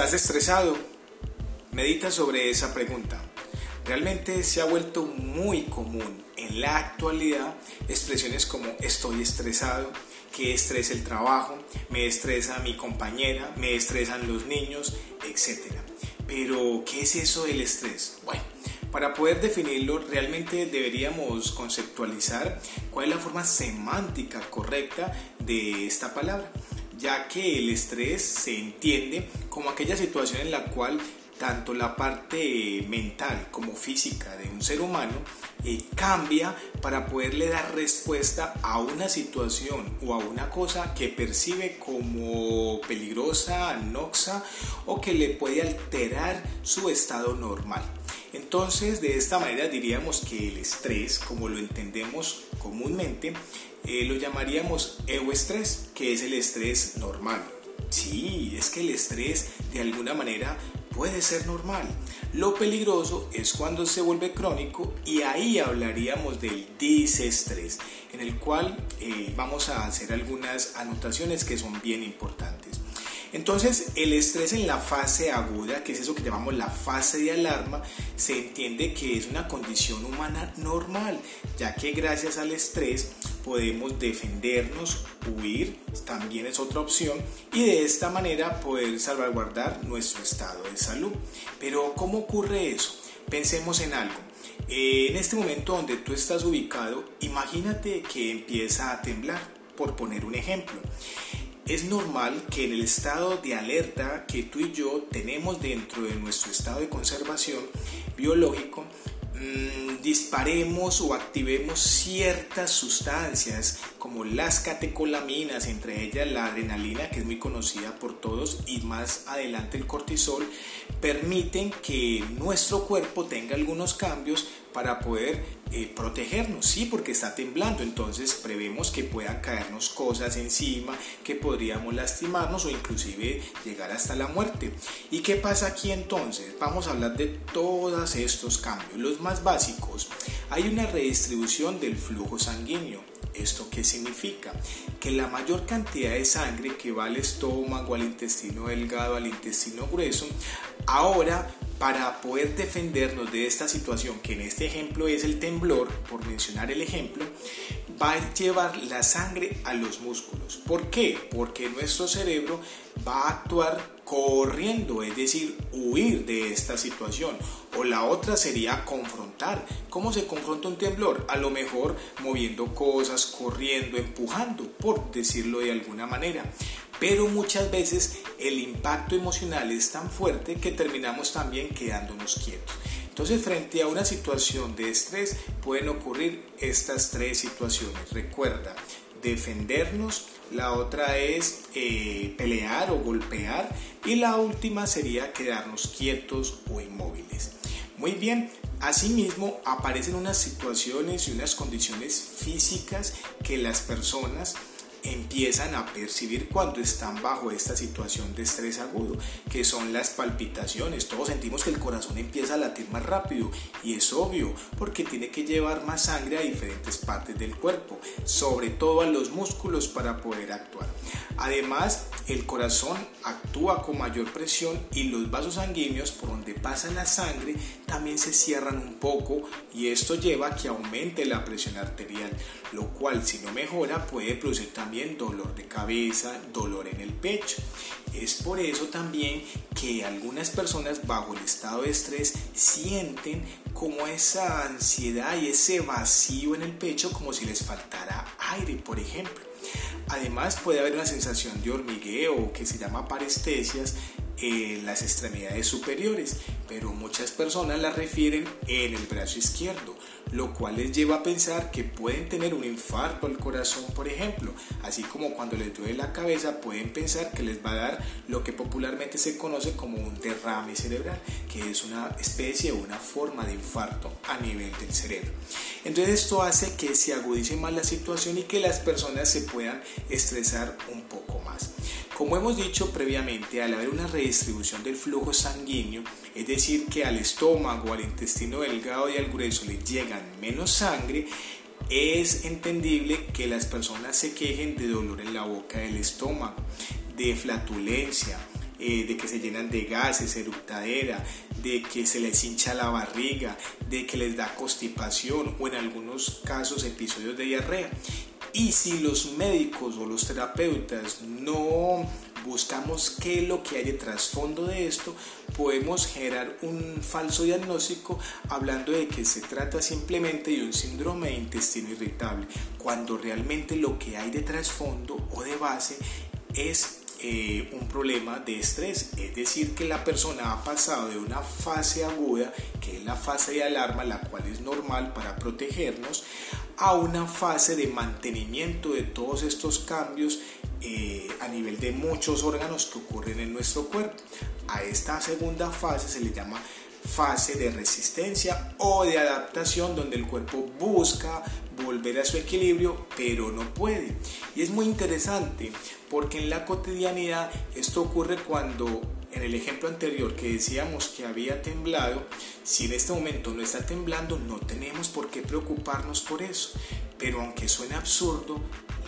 ¿Estás estresado? Medita sobre esa pregunta. Realmente se ha vuelto muy común en la actualidad expresiones como estoy estresado, que estresa el trabajo, me estresa mi compañera, me estresan los niños, etc. Pero, ¿qué es eso del estrés? Bueno, para poder definirlo, realmente deberíamos conceptualizar cuál es la forma semántica correcta de esta palabra ya que el estrés se entiende como aquella situación en la cual tanto la parte mental como física de un ser humano eh, cambia para poderle dar respuesta a una situación o a una cosa que percibe como peligrosa, noxa o que le puede alterar su estado normal. Entonces, de esta manera diríamos que el estrés, como lo entendemos comúnmente, eh, lo llamaríamos estrés, que es el estrés normal. Sí, es que el estrés de alguna manera puede ser normal. Lo peligroso es cuando se vuelve crónico y ahí hablaríamos del disestrés, en el cual eh, vamos a hacer algunas anotaciones que son bien importantes. Entonces, el estrés en la fase aguda, que es eso que llamamos la fase de alarma, se entiende que es una condición humana normal, ya que gracias al estrés podemos defendernos, huir, también es otra opción, y de esta manera poder salvaguardar nuestro estado de salud. Pero, ¿cómo ocurre eso? Pensemos en algo. En este momento donde tú estás ubicado, imagínate que empieza a temblar, por poner un ejemplo es normal que en el estado de alerta que tú y yo tenemos dentro de nuestro estado de conservación biológico, mm, disparemos o activemos ciertas sustancias como las catecolaminas, entre ellas la adrenalina que es muy conocida por todos y más adelante el cortisol, permiten que nuestro cuerpo tenga algunos cambios para poder eh, protegernos, sí, porque está temblando, entonces prevemos que puedan caernos cosas encima, que podríamos lastimarnos o inclusive llegar hasta la muerte. ¿Y qué pasa aquí entonces? Vamos a hablar de todos estos cambios. Los más básicos, hay una redistribución del flujo sanguíneo. ¿Esto qué significa? Que la mayor cantidad de sangre que va al estómago, al intestino delgado, al intestino grueso, ahora para poder defendernos de esta situación, que en este ejemplo es el temblor, por mencionar el ejemplo, va a llevar la sangre a los músculos. ¿Por qué? Porque nuestro cerebro va a actuar corriendo, es decir, huir de esta situación. O la otra sería confrontar. ¿Cómo se confronta un temblor? A lo mejor moviendo cosas, corriendo, empujando, por decirlo de alguna manera pero muchas veces el impacto emocional es tan fuerte que terminamos también quedándonos quietos. Entonces, frente a una situación de estrés pueden ocurrir estas tres situaciones. Recuerda, defendernos, la otra es eh, pelear o golpear y la última sería quedarnos quietos o inmóviles. Muy bien, asimismo aparecen unas situaciones y unas condiciones físicas que las personas empiezan a percibir cuando están bajo esta situación de estrés agudo, que son las palpitaciones. Todos sentimos que el corazón empieza a latir más rápido y es obvio porque tiene que llevar más sangre a diferentes partes del cuerpo, sobre todo a los músculos para poder actuar. Además, el corazón actúa con mayor presión y los vasos sanguíneos por donde pasa la sangre también se cierran un poco y esto lleva a que aumente la presión arterial, lo cual si no mejora puede producir también dolor de cabeza, dolor en el pecho. Es por eso también que algunas personas bajo el estado de estrés sienten como esa ansiedad y ese vacío en el pecho como si les faltara aire, por ejemplo. Además puede haber una sensación de hormigueo que se llama parestesias en las extremidades superiores, pero muchas personas la refieren en el brazo izquierdo, lo cual les lleva a pensar que pueden tener un infarto al corazón, por ejemplo, así como cuando les duele la cabeza pueden pensar que les va a dar lo que popularmente se conoce como un derrame cerebral, que es una especie o una forma de infarto a nivel del cerebro. Entonces esto hace que se agudice más la situación y que las personas se puedan estresar un poco más. Como hemos dicho previamente, al haber una redistribución del flujo sanguíneo, es decir, que al estómago, al intestino delgado y al grueso le llegan menos sangre, es entendible que las personas se quejen de dolor en la boca del estómago, de flatulencia, eh, de que se llenan de gases, eructadera, de que se les hincha la barriga, de que les da constipación o en algunos casos episodios de diarrea. Y si los médicos o los terapeutas no buscamos qué es lo que hay de trasfondo de esto, podemos generar un falso diagnóstico hablando de que se trata simplemente de un síndrome de intestino irritable, cuando realmente lo que hay de trasfondo o de base es eh, un problema de estrés, es decir, que la persona ha pasado de una fase aguda, que es la fase de alarma, la cual es normal para protegernos, a una fase de mantenimiento de todos estos cambios eh, a nivel de muchos órganos que ocurren en nuestro cuerpo. A esta segunda fase se le llama fase de resistencia o de adaptación donde el cuerpo busca volver a su equilibrio pero no puede. Y es muy interesante porque en la cotidianidad esto ocurre cuando en el ejemplo anterior que decíamos que había temblado, si en este momento no está temblando no tenemos por qué preocuparnos por eso. Pero aunque suene absurdo,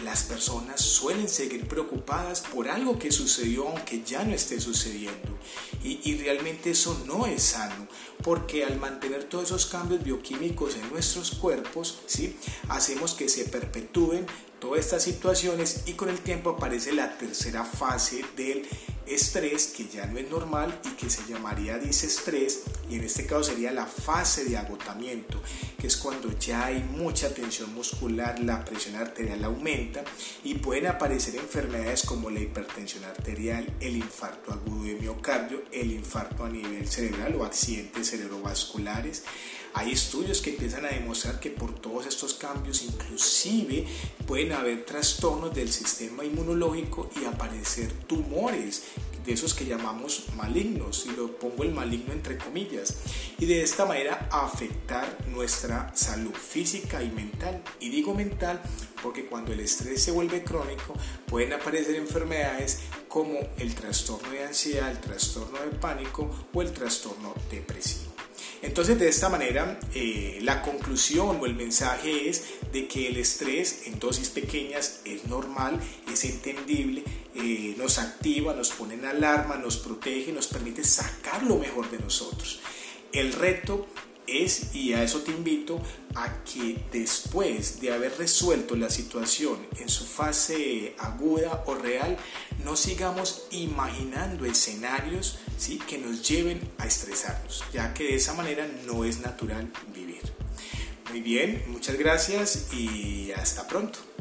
las personas suelen seguir preocupadas por algo que sucedió aunque ya no esté sucediendo. Y, realmente eso no es sano, porque al mantener todos esos cambios bioquímicos en nuestros cuerpos, ¿sí? hacemos que se perpetúen todas estas situaciones y con el tiempo aparece la tercera fase del estrés que ya no es normal y que se llamaría disestrés y en este caso sería la fase de agotamiento que es cuando ya hay mucha tensión muscular, la presión arterial aumenta y pueden aparecer enfermedades como la hipertensión arterial, el infarto agudo de miocardio, el infarto a nivel cerebral o accidentes cerebrovasculares. Hay estudios que empiezan a demostrar que por todos estos cambios inclusive pueden haber trastornos del sistema inmunológico y aparecer tumores de esos que llamamos malignos, y lo pongo el maligno entre comillas, y de esta manera afectar nuestra salud física y mental. Y digo mental porque cuando el estrés se vuelve crónico pueden aparecer enfermedades como el trastorno de ansiedad, el trastorno de pánico o el trastorno depresivo. Entonces de esta manera eh, la conclusión o el mensaje es de que el estrés en dosis pequeñas es normal, es entendible, nos activa, nos pone en alarma, nos protege, nos permite sacar lo mejor de nosotros. El reto es, y a eso te invito, a que después de haber resuelto la situación en su fase aguda o real, no sigamos imaginando escenarios ¿sí? que nos lleven a estresarnos, ya que de esa manera no es natural vivir. Muy bien, muchas gracias y hasta pronto.